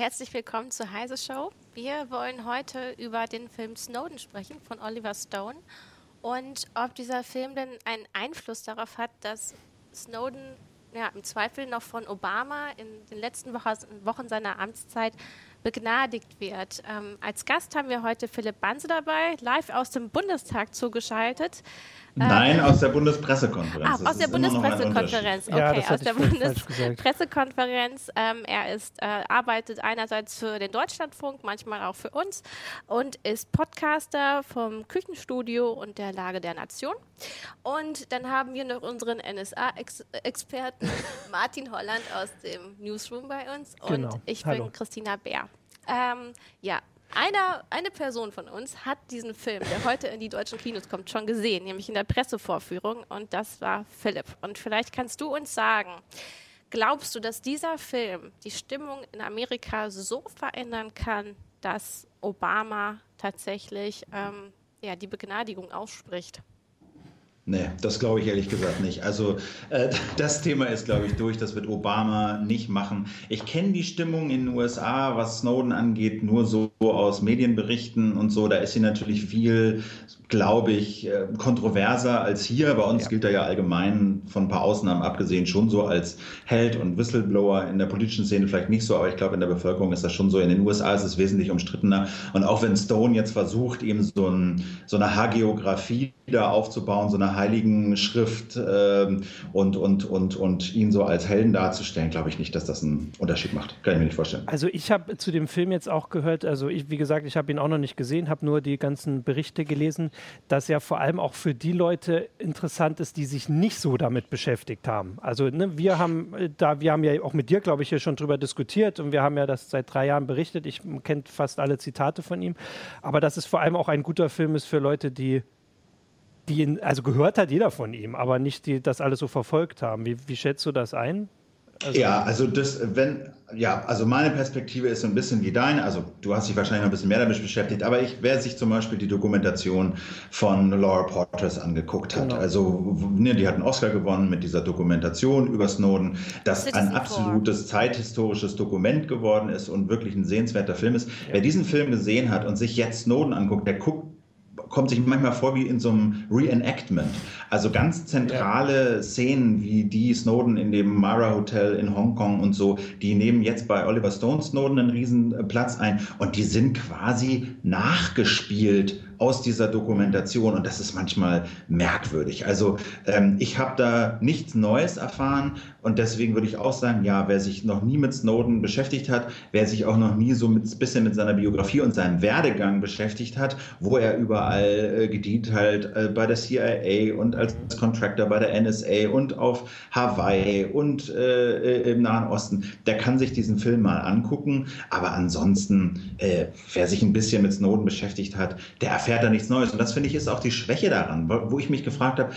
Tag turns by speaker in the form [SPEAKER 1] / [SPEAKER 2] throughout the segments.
[SPEAKER 1] herzlich willkommen zur Heise Show. Wir wollen heute über den Film Snowden sprechen von Oliver Stone und ob dieser Film denn einen Einfluss darauf hat, dass Snowden ja, im Zweifel noch von Obama in den letzten Wochen seiner Amtszeit begnadigt wird. Ähm, als Gast haben wir heute Philipp Banse dabei, live aus dem Bundestag zugeschaltet.
[SPEAKER 2] Nein, ähm, aus der Bundespressekonferenz.
[SPEAKER 1] Ah, aus der Bundespressekonferenz. Okay, ja, aus der Bundespressekonferenz. Ähm, er ist, äh, arbeitet einerseits für den Deutschlandfunk, manchmal auch für uns und ist Podcaster vom Küchenstudio und der Lage der Nation. Und dann haben wir noch unseren NSA-Experten Martin Holland aus dem Newsroom bei uns und genau. ich bin Hallo. Christina Bär. Ähm, ja, einer, eine Person von uns hat diesen Film, der heute in die deutschen Kinos kommt, schon gesehen, nämlich in der Pressevorführung. Und das war Philipp. Und vielleicht kannst du uns sagen, glaubst du, dass dieser Film die Stimmung in Amerika so verändern kann, dass Obama tatsächlich ähm, ja, die Begnadigung ausspricht?
[SPEAKER 2] Nee, das glaube ich ehrlich gesagt nicht. Also äh, das Thema ist, glaube ich, durch. Das wird Obama nicht machen. Ich kenne die Stimmung in den USA, was Snowden angeht, nur so aus Medienberichten und so. Da ist sie natürlich viel glaube ich, äh, kontroverser als hier. Bei uns ja. gilt er ja allgemein von ein paar Ausnahmen abgesehen schon so als Held und Whistleblower in der politischen Szene vielleicht nicht so, aber ich glaube, in der Bevölkerung ist das schon so. In den USA ist es wesentlich umstrittener. Und auch wenn Stone jetzt versucht, eben so, ein, so eine Hagiografie da aufzubauen, so eine heiligen Schrift ähm, und, und, und, und ihn so als Helden darzustellen, glaube ich nicht, dass das einen Unterschied macht. Kann ich mir nicht vorstellen.
[SPEAKER 3] Also ich habe zu dem Film jetzt auch gehört, also ich, wie gesagt, ich habe ihn auch noch nicht gesehen, habe nur die ganzen Berichte gelesen das ja vor allem auch für die Leute interessant ist, die sich nicht so damit beschäftigt haben. Also ne, wir haben äh, da, wir haben ja auch mit dir, glaube ich, hier schon drüber diskutiert und wir haben ja das seit drei Jahren berichtet. Ich kenne fast alle Zitate von ihm. Aber dass es vor allem auch ein guter Film ist für Leute, die die ihn, also gehört hat jeder von ihm, aber nicht die das alles so verfolgt haben. Wie, wie schätzt du das ein?
[SPEAKER 2] Also ja, also das, wenn, ja, also meine Perspektive ist so ein bisschen wie deine. Also du hast dich wahrscheinlich noch ein bisschen mehr damit beschäftigt, aber ich, wer sich zum Beispiel die Dokumentation von Laura Portress angeguckt hat, genau. also ne, die hat einen Oscar gewonnen mit dieser Dokumentation über Snowden, das ein absolutes zeithistorisches Dokument geworden ist und wirklich ein sehenswerter Film ist. Ja. Wer diesen Film gesehen hat und sich jetzt Snowden anguckt, der guckt kommt sich manchmal vor wie in so einem Reenactment. Also ganz zentrale ja. Szenen wie die Snowden in dem Mara Hotel in Hongkong und so, die nehmen jetzt bei Oliver Stone Snowden einen riesen Platz ein und die sind quasi nachgespielt aus dieser Dokumentation und das ist manchmal merkwürdig. Also ähm, ich habe da nichts Neues erfahren und deswegen würde ich auch sagen, ja, wer sich noch nie mit Snowden beschäftigt hat, wer sich auch noch nie so ein bisschen mit seiner Biografie und seinem Werdegang beschäftigt hat, wo er überall äh, gedient halt äh, bei der CIA und als Contractor bei der NSA und auf Hawaii und äh, äh, im Nahen Osten, der kann sich diesen Film mal angucken. Aber ansonsten, äh, wer sich ein bisschen mit Snowden beschäftigt hat, der erfährt erfährt er nichts Neues. Und das finde ich ist auch die Schwäche daran, wo ich mich gefragt habe,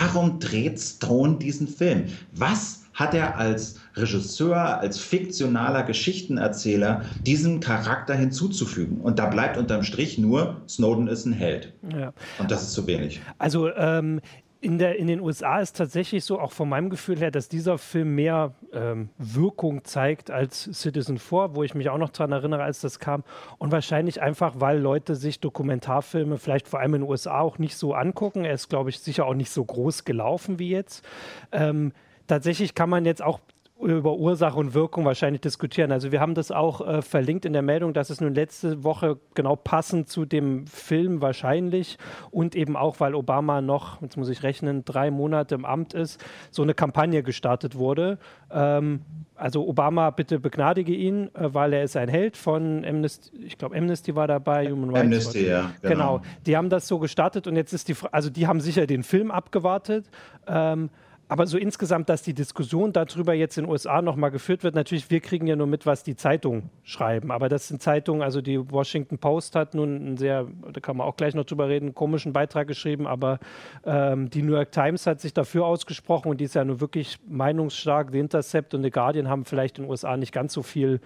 [SPEAKER 2] warum dreht Stone diesen Film? Was hat er als Regisseur, als fiktionaler Geschichtenerzähler diesen Charakter hinzuzufügen? Und da bleibt unterm Strich nur, Snowden ist ein Held. Ja. Und das ist zu wenig.
[SPEAKER 3] Also ähm, in, der, in den USA ist tatsächlich so, auch von meinem Gefühl her, dass dieser Film mehr ähm, Wirkung zeigt als Citizen 4, wo ich mich auch noch daran erinnere, als das kam. Und wahrscheinlich einfach, weil Leute sich Dokumentarfilme vielleicht vor allem in den USA auch nicht so angucken. Er ist, glaube ich, sicher auch nicht so groß gelaufen wie jetzt. Ähm, tatsächlich kann man jetzt auch über Ursache und Wirkung wahrscheinlich diskutieren. Also wir haben das auch äh, verlinkt in der Meldung, dass es nun letzte Woche genau passend zu dem Film wahrscheinlich und eben auch, weil Obama noch, jetzt muss ich rechnen, drei Monate im Amt ist, so eine Kampagne gestartet wurde. Ähm, also Obama, bitte begnadige ihn, äh, weil er ist ein Held von Amnesty, ich glaube Amnesty war dabei,
[SPEAKER 2] Human Rights. Amnesty, ja.
[SPEAKER 3] Genau. genau. Die haben das so gestartet und jetzt ist die, also die haben sicher den Film abgewartet. Ähm, aber so insgesamt, dass die Diskussion darüber jetzt in den USA nochmal geführt wird, natürlich, wir kriegen ja nur mit, was die Zeitungen schreiben. Aber das sind Zeitungen, also die Washington Post hat nun einen sehr, da kann man auch gleich noch drüber reden, komischen Beitrag geschrieben, aber ähm, die New York Times hat sich dafür ausgesprochen und die ist ja nur wirklich meinungsstark. The Intercept und The Guardian haben vielleicht in den USA nicht ganz so viel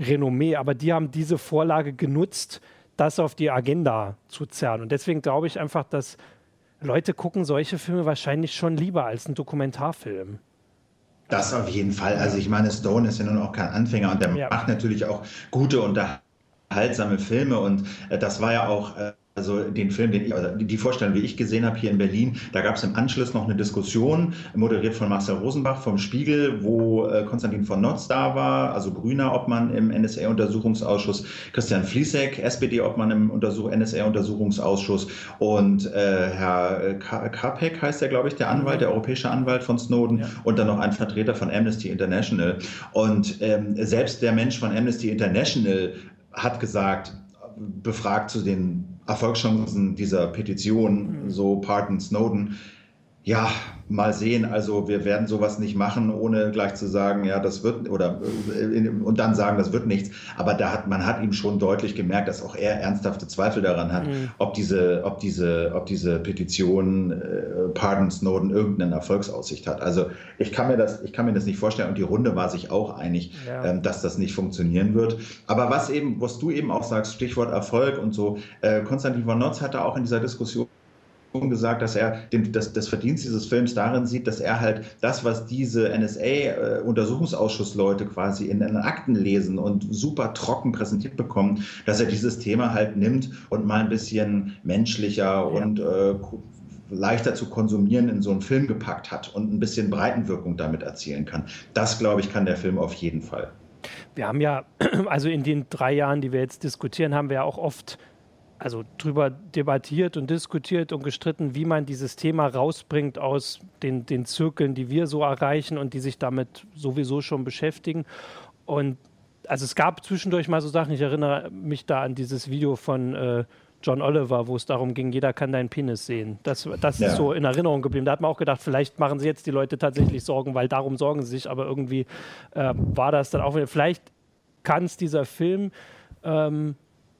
[SPEAKER 3] Renommee, aber die haben diese Vorlage genutzt, das auf die Agenda zu zerren. Und deswegen glaube ich einfach, dass Leute gucken solche Filme wahrscheinlich schon lieber als einen Dokumentarfilm.
[SPEAKER 2] Das auf jeden Fall. Also ich meine, Stone ist ja nun auch kein Anfänger und der ja. macht natürlich auch gute unterhaltsame Filme und äh, das war ja auch äh, also den Film, den ich, also die Vorstellung, wie ich gesehen habe hier in Berlin, da gab es im Anschluss noch eine Diskussion, moderiert von Marcel Rosenbach vom Spiegel, wo äh, Konstantin von Notz da war, also grüner Obmann im NSA-Untersuchungsausschuss, Christian Fließek, SPD-Obmann im Untersuch NSA-Untersuchungsausschuss und äh, Herr Kapek heißt der, glaube ich, der Anwalt, der europäische Anwalt von Snowden ja. und dann noch ein Vertreter von Amnesty International. Und ähm, selbst der Mensch von Amnesty International hat gesagt, befragt zu den Erfolgschancen dieser Petition, mhm. so Pardon Snowden, ja, mal sehen. Also wir werden sowas nicht machen, ohne gleich zu sagen, ja, das wird oder äh, und dann sagen, das wird nichts. Aber da hat man hat ihm schon deutlich gemerkt, dass auch er ernsthafte Zweifel daran hat, mhm. ob diese, ob diese, ob diese Petition äh, Pardon Snowden irgendeine Erfolgsaussicht hat. Also ich kann mir das, ich kann mir das nicht vorstellen. Und die Runde war sich auch einig, ja. ähm, dass das nicht funktionieren wird. Aber was eben, was du eben auch sagst, Stichwort Erfolg und so, äh, Konstantin von Notz hatte auch in dieser Diskussion gesagt, dass er den, das, das Verdienst dieses Films darin sieht, dass er halt das, was diese NSA-Untersuchungsausschussleute äh, quasi in den Akten lesen und super trocken präsentiert bekommen, dass er dieses Thema halt nimmt und mal ein bisschen menschlicher ja. und äh, leichter zu konsumieren in so einen Film gepackt hat und ein bisschen Breitenwirkung damit erzielen kann. Das, glaube ich, kann der Film auf jeden Fall.
[SPEAKER 3] Wir haben ja, also in den drei Jahren, die wir jetzt diskutieren, haben wir ja auch oft also drüber debattiert und diskutiert und gestritten, wie man dieses Thema rausbringt aus den, den Zirkeln, die wir so erreichen und die sich damit sowieso schon beschäftigen. Und also es gab zwischendurch mal so Sachen, ich erinnere mich da an dieses Video von äh, John Oliver, wo es darum ging, jeder kann deinen Penis sehen. Das, das ja. ist so in Erinnerung geblieben. Da hat man auch gedacht, vielleicht machen sie jetzt die Leute tatsächlich Sorgen, weil darum sorgen sie sich, aber irgendwie äh, war das dann auch, vielleicht kann es dieser Film ähm,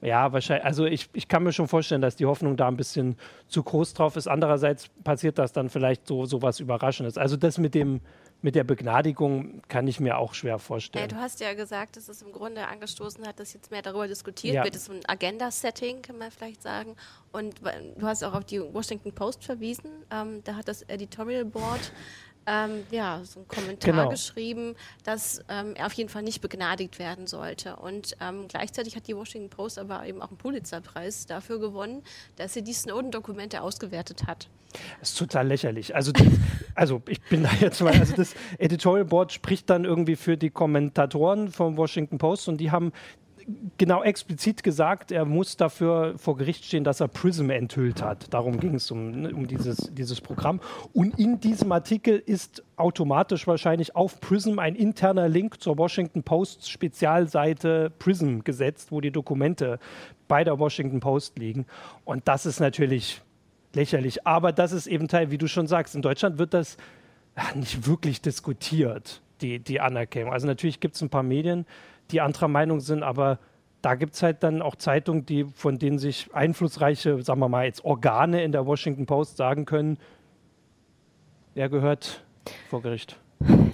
[SPEAKER 3] ja, wahrscheinlich. Also ich, ich kann mir schon vorstellen, dass die Hoffnung da ein bisschen zu groß drauf ist. Andererseits passiert das dann vielleicht so, so was Überraschendes. Also das mit dem mit der Begnadigung kann ich mir auch schwer vorstellen.
[SPEAKER 1] Ja, du hast ja gesagt, dass es im Grunde angestoßen hat, dass jetzt mehr darüber diskutiert ja. wird. Das ist ein Agenda-Setting, kann man vielleicht sagen. Und du hast auch auf die Washington Post verwiesen. Ähm, da hat das Editorial Board ähm, ja, so einen Kommentar genau. geschrieben, dass ähm, er auf jeden Fall nicht begnadigt werden sollte. Und ähm, gleichzeitig hat die Washington Post aber eben auch einen Pulitzerpreis dafür gewonnen, dass sie die Snowden-Dokumente ausgewertet hat.
[SPEAKER 3] Das ist total lächerlich. Also, das, also ich bin da jetzt mal, also das Editorial Board spricht dann irgendwie für die Kommentatoren vom Washington Post und die haben genau explizit gesagt, er muss dafür vor Gericht stehen, dass er Prism enthüllt hat. Darum ging es um, ne, um dieses, dieses Programm. Und in diesem Artikel ist automatisch wahrscheinlich auf Prism ein interner Link zur Washington Post Spezialseite Prism gesetzt, wo die Dokumente bei der Washington Post liegen. Und das ist natürlich lächerlich. Aber das ist eben Teil, wie du schon sagst, in Deutschland wird das nicht wirklich diskutiert, die, die Anerkennung. Also natürlich gibt es ein paar Medien, die anderer Meinung sind, aber da gibt es halt dann auch Zeitungen, die, von denen sich einflussreiche, sagen wir mal, jetzt Organe in der Washington Post sagen können, er gehört vor Gericht.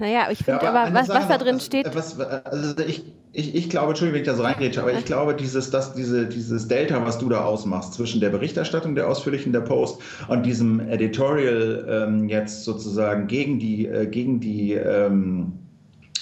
[SPEAKER 1] Naja, ich finde ja, aber, aber was, was da drin steht.
[SPEAKER 2] Was, also ich, ich, ich glaube, Entschuldigung, wenn ich da so reingrätsche, aber ich glaube, dieses, das, diese, dieses Delta, was du da ausmachst zwischen der Berichterstattung der ausführlichen der Post und diesem Editorial ähm, jetzt sozusagen gegen die, äh, gegen die ähm,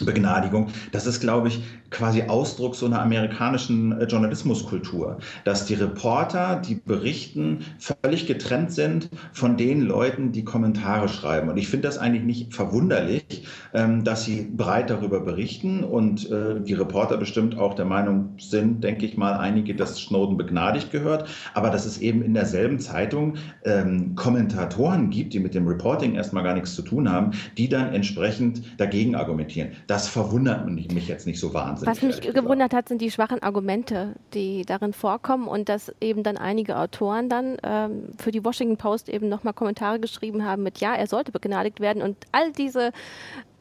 [SPEAKER 2] Begnadigung. Das ist, glaube ich, quasi Ausdruck so einer amerikanischen äh, Journalismuskultur, dass die Reporter, die berichten, völlig getrennt sind von den Leuten, die Kommentare schreiben. Und ich finde das eigentlich nicht verwunderlich, ähm, dass sie breit darüber berichten und äh, die Reporter bestimmt auch der Meinung sind, denke ich mal, einige, dass Snowden begnadigt gehört, aber dass es eben in derselben Zeitung ähm, Kommentatoren gibt, die mit dem Reporting erstmal gar nichts zu tun haben, die dann entsprechend dagegen argumentieren. Das verwundert mich jetzt nicht so wahnsinnig.
[SPEAKER 1] Was mich gewundert hat, sind die schwachen Argumente, die darin vorkommen und dass eben dann einige Autoren dann ähm, für die Washington Post eben nochmal Kommentare geschrieben haben mit Ja, er sollte begnadigt werden und all diese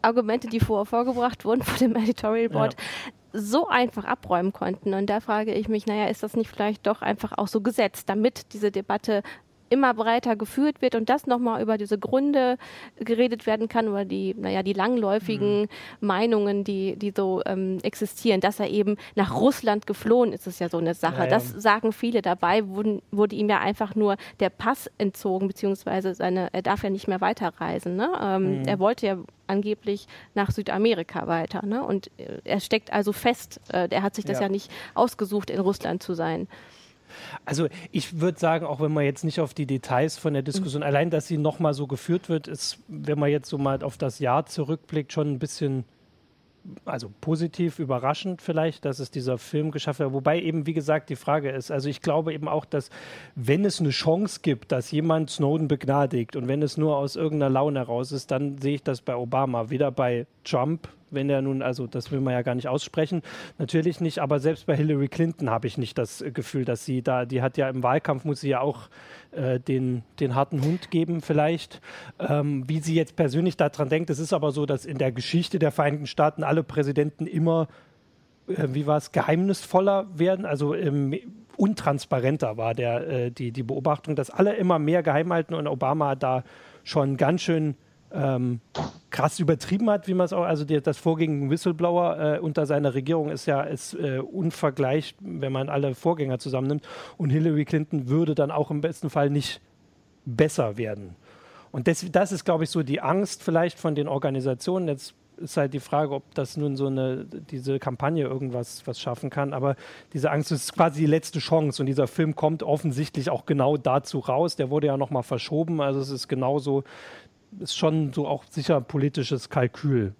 [SPEAKER 1] Argumente, die vorher vorgebracht wurden von dem Editorial Board, ja. so einfach abräumen konnten. Und da frage ich mich, naja, ist das nicht vielleicht doch einfach auch so gesetzt, damit diese Debatte immer breiter geführt wird und das nochmal über diese Gründe geredet werden kann, über die, naja, die langläufigen mhm. Meinungen, die, die so ähm, existieren. Dass er eben nach Russland geflohen ist, ist ja so eine Sache. Ja, ja. Das sagen viele dabei, wurden, wurde ihm ja einfach nur der Pass entzogen, beziehungsweise seine, er darf ja nicht mehr weiterreisen. Ne? Ähm, mhm. Er wollte ja angeblich nach Südamerika weiter. Ne? Und äh, er steckt also fest. Äh, er hat sich das ja. ja nicht ausgesucht, in Russland zu sein.
[SPEAKER 3] Also ich würde sagen, auch wenn man jetzt nicht auf die Details von der Diskussion, mhm. allein, dass sie nochmal so geführt wird, ist, wenn man jetzt so mal auf das Jahr zurückblickt, schon ein bisschen also positiv überraschend vielleicht, dass es dieser Film geschafft hat. Wobei eben, wie gesagt, die Frage ist, also ich glaube eben auch, dass wenn es eine Chance gibt, dass jemand Snowden begnadigt und wenn es nur aus irgendeiner Laune heraus ist, dann sehe ich das bei Obama, weder bei Trump wenn er nun, also das will man ja gar nicht aussprechen, natürlich nicht, aber selbst bei Hillary Clinton habe ich nicht das Gefühl, dass sie da, die hat ja im Wahlkampf, muss sie ja auch äh, den, den harten Hund geben vielleicht. Ähm, wie sie jetzt persönlich daran denkt, es ist aber so, dass in der Geschichte der Vereinigten Staaten alle Präsidenten immer, äh, wie war es, geheimnisvoller werden, also ähm, untransparenter war der, äh, die, die Beobachtung, dass alle immer mehr geheim halten und Obama da schon ganz schön ähm, krass übertrieben hat, wie man es auch, also die, das Vorgehen Whistleblower äh, unter seiner Regierung ist ja ist, äh, unvergleicht, wenn man alle Vorgänger zusammennimmt. Und Hillary Clinton würde dann auch im besten Fall nicht besser werden. Und das, das ist, glaube ich, so die Angst vielleicht von den Organisationen. Jetzt ist halt die Frage, ob das nun so eine, diese Kampagne irgendwas was schaffen kann. Aber diese Angst ist quasi die letzte Chance. Und dieser Film kommt offensichtlich auch genau dazu raus. Der wurde ja nochmal verschoben. Also es ist genauso ist schon so auch sicher politisches Kalkül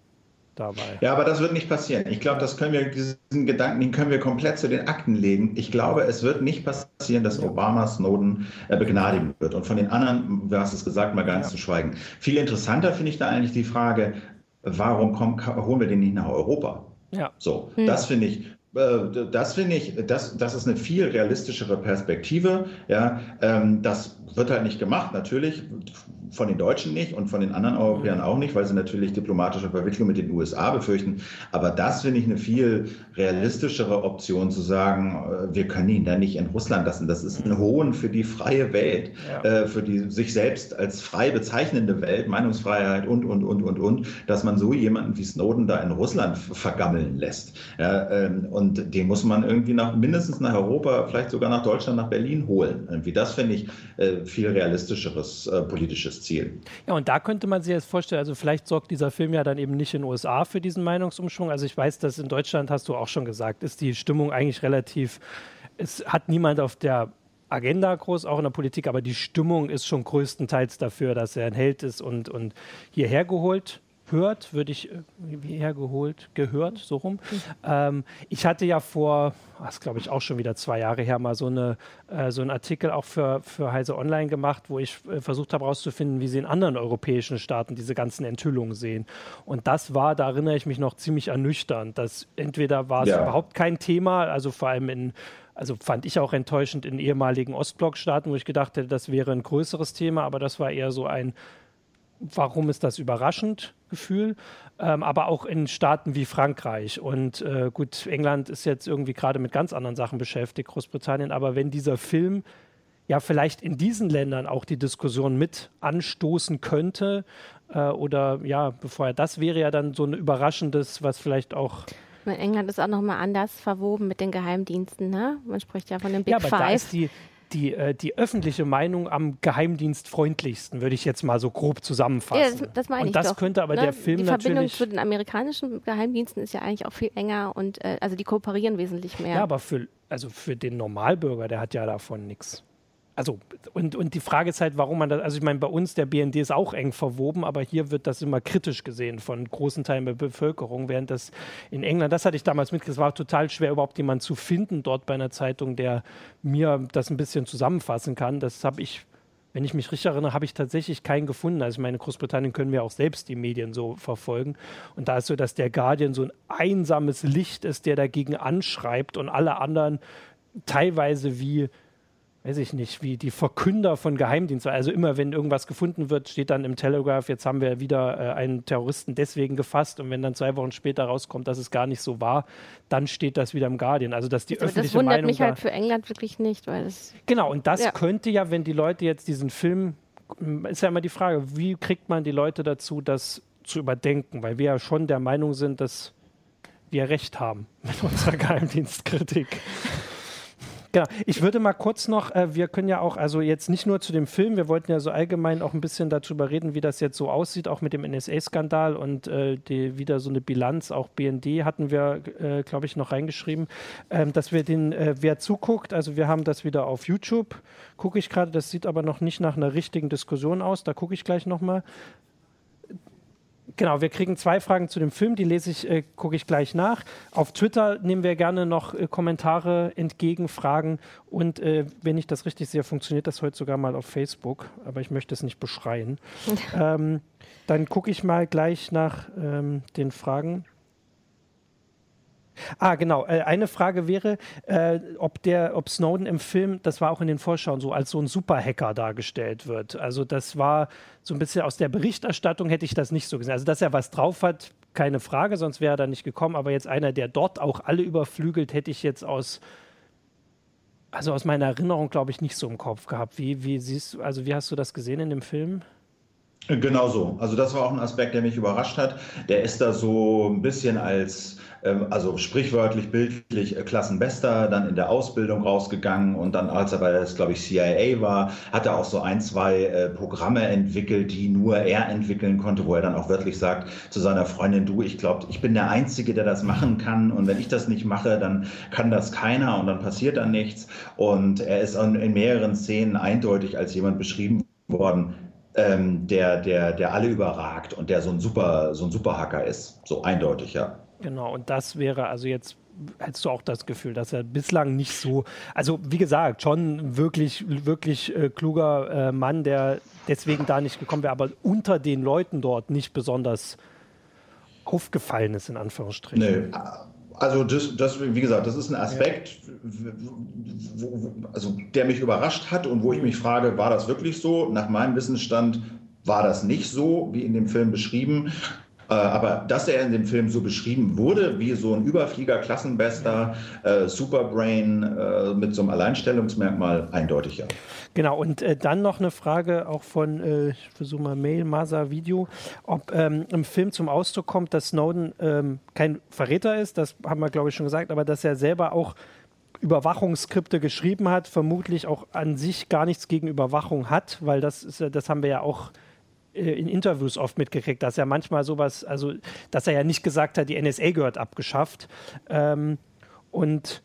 [SPEAKER 3] dabei.
[SPEAKER 2] Ja, aber das wird nicht passieren. Ich glaube, das können wir, diesen Gedanken, den können wir komplett zu den Akten legen. Ich glaube, es wird nicht passieren, dass Obama Snowden äh, begnadigen wird. Und von den anderen, du hast es gesagt, mal ganz ja. zu schweigen. Viel interessanter finde ich da eigentlich die Frage, warum kommen, holen wir den nicht nach Europa? Ja. So, hm. das finde ich, äh, das finde ich, das, das ist eine viel realistischere Perspektive. Ja, ähm, das wird halt nicht gemacht, natürlich von den Deutschen nicht und von den anderen Europäern auch nicht, weil sie natürlich diplomatische Verwicklung mit den USA befürchten. Aber das finde ich eine viel realistischere Option zu sagen, äh, wir können ihn da nicht in Russland lassen. Das ist ein Hohn für die freie Welt, ja. Äh, für die sich selbst als frei bezeichnende Welt, Meinungsfreiheit und, und, und, und, und, dass man so jemanden wie Snowden da in Russland vergammeln lässt. Ja, ähm, und den muss man irgendwie nach, mindestens nach Europa, vielleicht sogar nach Deutschland, nach Berlin holen. Irgendwie das finde ich äh, viel realistischeres politisches Ziel.
[SPEAKER 3] Ja, und da könnte man sich jetzt vorstellen, also vielleicht sorgt dieser Film ja dann eben nicht in den USA für diesen Meinungsumschwung. Also ich weiß, dass in Deutschland, hast du auch schon gesagt, ist die Stimmung eigentlich relativ, es hat niemand auf der Agenda groß, auch in der Politik, aber die Stimmung ist schon größtenteils dafür, dass er ein Held ist und, und hierher geholt hört, würde ich, äh, wie hergeholt, gehört, so rum. Ähm, ich hatte ja vor, das glaube ich auch schon wieder zwei Jahre her, mal so, eine, äh, so einen Artikel auch für, für Heise Online gemacht, wo ich äh, versucht habe herauszufinden, wie sie in anderen europäischen Staaten diese ganzen Enthüllungen sehen. Und das war, da erinnere ich mich noch ziemlich ernüchternd, dass entweder war es ja. überhaupt kein Thema, also vor allem in also fand ich auch enttäuschend in ehemaligen Ostblockstaaten, wo ich gedacht hätte, das wäre ein größeres Thema, aber das war eher so ein warum ist das überraschend Gefühl, ähm, aber auch in Staaten wie Frankreich. Und äh, gut, England ist jetzt irgendwie gerade mit ganz anderen Sachen beschäftigt, Großbritannien, aber wenn dieser Film ja vielleicht in diesen Ländern auch die Diskussion mit anstoßen könnte, äh, oder ja, bevor er das wäre ja dann so ein überraschendes, was vielleicht auch
[SPEAKER 1] in England ist auch nochmal anders verwoben mit den Geheimdiensten, ne? Man spricht ja von den Big ja, aber Five. Da
[SPEAKER 3] ist die, die, äh, die öffentliche Meinung am geheimdienstfreundlichsten, würde ich jetzt mal so grob zusammenfassen. Ja,
[SPEAKER 1] das, das meine
[SPEAKER 3] und
[SPEAKER 1] ich
[SPEAKER 3] das
[SPEAKER 1] doch,
[SPEAKER 3] könnte aber ne? der Film
[SPEAKER 1] die
[SPEAKER 3] natürlich... Die
[SPEAKER 1] Verbindung zu den amerikanischen Geheimdiensten ist ja eigentlich auch viel enger und äh, also die kooperieren wesentlich mehr.
[SPEAKER 3] Ja, aber für, also für den Normalbürger, der hat ja davon nichts also und, und die Frage ist halt, warum man das, also ich meine, bei uns, der BND ist auch eng verwoben, aber hier wird das immer kritisch gesehen von großen Teilen der Bevölkerung, während das in England, das hatte ich damals mitgekriegt, war total schwer, überhaupt jemanden zu finden dort bei einer Zeitung, der mir das ein bisschen zusammenfassen kann. Das habe ich wenn ich mich richtig erinnere, habe ich tatsächlich keinen gefunden. Also ich meine, in Großbritannien können wir auch selbst die Medien so verfolgen. Und da ist so, dass der Guardian so ein einsames Licht ist, der dagegen anschreibt und alle anderen teilweise wie weiß ich nicht, wie die Verkünder von Geheimdiensten. Also immer, wenn irgendwas gefunden wird, steht dann im Telegraph, jetzt haben wir wieder äh, einen Terroristen deswegen gefasst. Und wenn dann zwei Wochen später rauskommt, dass es gar nicht so war, dann steht das wieder im Guardian. Also dass die
[SPEAKER 1] Aber
[SPEAKER 3] öffentliche
[SPEAKER 1] Das wundert
[SPEAKER 3] Meinung
[SPEAKER 1] mich halt für England wirklich nicht, weil es
[SPEAKER 3] genau. Und das ja. könnte ja, wenn die Leute jetzt diesen Film, ist ja immer die Frage, wie kriegt man die Leute dazu, das zu überdenken? Weil wir ja schon der Meinung sind, dass wir recht haben mit unserer Geheimdienstkritik. Genau. Ich würde mal kurz noch, äh, wir können ja auch, also jetzt nicht nur zu dem Film, wir wollten ja so allgemein auch ein bisschen darüber reden, wie das jetzt so aussieht, auch mit dem NSA-Skandal und äh, die, wieder so eine Bilanz, auch BND hatten wir, äh, glaube ich, noch reingeschrieben, ähm, dass wir den, äh, wer zuguckt, also wir haben das wieder auf YouTube, gucke ich gerade, das sieht aber noch nicht nach einer richtigen Diskussion aus, da gucke ich gleich nochmal. Genau, wir kriegen zwei Fragen zu dem Film, die lese ich, äh, gucke ich gleich nach. Auf Twitter nehmen wir gerne noch äh, Kommentare entgegen, Fragen und äh, wenn ich das richtig sehe, funktioniert das heute sogar mal auf Facebook, aber ich möchte es nicht beschreien. ähm, dann gucke ich mal gleich nach ähm, den Fragen. Ah, genau. Äh, eine Frage wäre, äh, ob der, ob Snowden im Film, das war auch in den Vorschauen so, als so ein Superhacker dargestellt wird. Also das war so ein bisschen aus der Berichterstattung hätte ich das nicht so gesehen. Also dass er was drauf hat, keine Frage, sonst wäre er da nicht gekommen. Aber jetzt einer, der dort auch alle überflügelt, hätte ich jetzt aus also aus meiner Erinnerung, glaube ich, nicht so im Kopf gehabt. Wie, wie siehst du, also wie hast du das gesehen in dem Film?
[SPEAKER 2] Genau so. Also das war auch ein Aspekt, der mich überrascht hat. Der ist da so ein bisschen als, also sprichwörtlich, bildlich äh, Klassenbester, dann in der Ausbildung rausgegangen und dann, als er bei das, glaube ich, CIA war, hat er auch so ein, zwei äh, Programme entwickelt, die nur er entwickeln konnte, wo er dann auch wörtlich sagt zu seiner Freundin, du, ich glaube, ich bin der Einzige, der das machen kann und wenn ich das nicht mache, dann kann das keiner und dann passiert dann nichts. Und er ist in mehreren Szenen eindeutig als jemand beschrieben worden, ähm, der, der, der alle überragt und der so ein super, so ein Superhacker ist. So eindeutig, ja.
[SPEAKER 3] Genau, und das wäre also jetzt hättest du auch das Gefühl, dass er bislang nicht so, also wie gesagt, schon wirklich, wirklich äh, kluger äh, Mann, der deswegen da nicht gekommen wäre, aber unter den Leuten dort nicht besonders aufgefallen ist, in Anführungsstrichen. Nee,
[SPEAKER 2] also das, das, wie gesagt, das ist ein Aspekt, wo, also der mich überrascht hat und wo ich mich frage, war das wirklich so? Nach meinem Wissensstand war das nicht so, wie in dem Film beschrieben. Äh, aber dass er in dem Film so beschrieben wurde, wie so ein Überflieger, Klassenbester, äh, Superbrain äh, mit so einem Alleinstellungsmerkmal, eindeutig ja.
[SPEAKER 3] Genau, und äh, dann noch eine Frage auch von, äh, ich versuche mal Mail, Masa Video, ob ähm, im Film zum Ausdruck kommt, dass Snowden ähm, kein Verräter ist, das haben wir glaube ich schon gesagt, aber dass er selber auch Überwachungsskripte geschrieben hat, vermutlich auch an sich gar nichts gegen Überwachung hat, weil das ist, das haben wir ja auch in Interviews oft mitgekriegt, dass er manchmal sowas, also dass er ja nicht gesagt hat, die NSA gehört abgeschafft. Ähm, und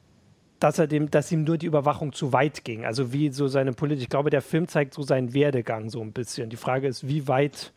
[SPEAKER 3] dass er dem, dass ihm nur die Überwachung zu weit ging. Also wie so seine Politik. Ich glaube, der Film zeigt so seinen Werdegang so ein bisschen. Die Frage ist, wie weit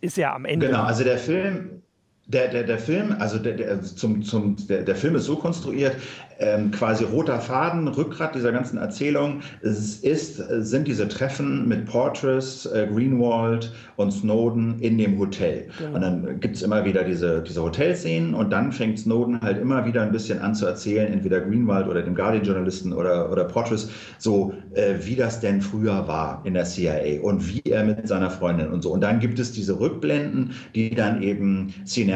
[SPEAKER 3] ist er am Ende?
[SPEAKER 2] Genau, also der Film, der, der, der Film, also der, der, zum, zum, der, der Film ist so konstruiert, ähm, quasi roter Faden, Rückgrat dieser ganzen Erzählung es ist, sind diese Treffen mit Portress, äh, Greenwald und Snowden in dem Hotel. Genau. Und dann gibt es immer wieder diese, diese Hotelszenen und dann fängt Snowden halt immer wieder ein bisschen an zu erzählen, entweder Greenwald oder dem Guardian-Journalisten oder, oder Portress, so äh, wie das denn früher war in der CIA und wie er mit seiner Freundin und so. Und dann gibt es diese Rückblenden, die dann eben Cineasten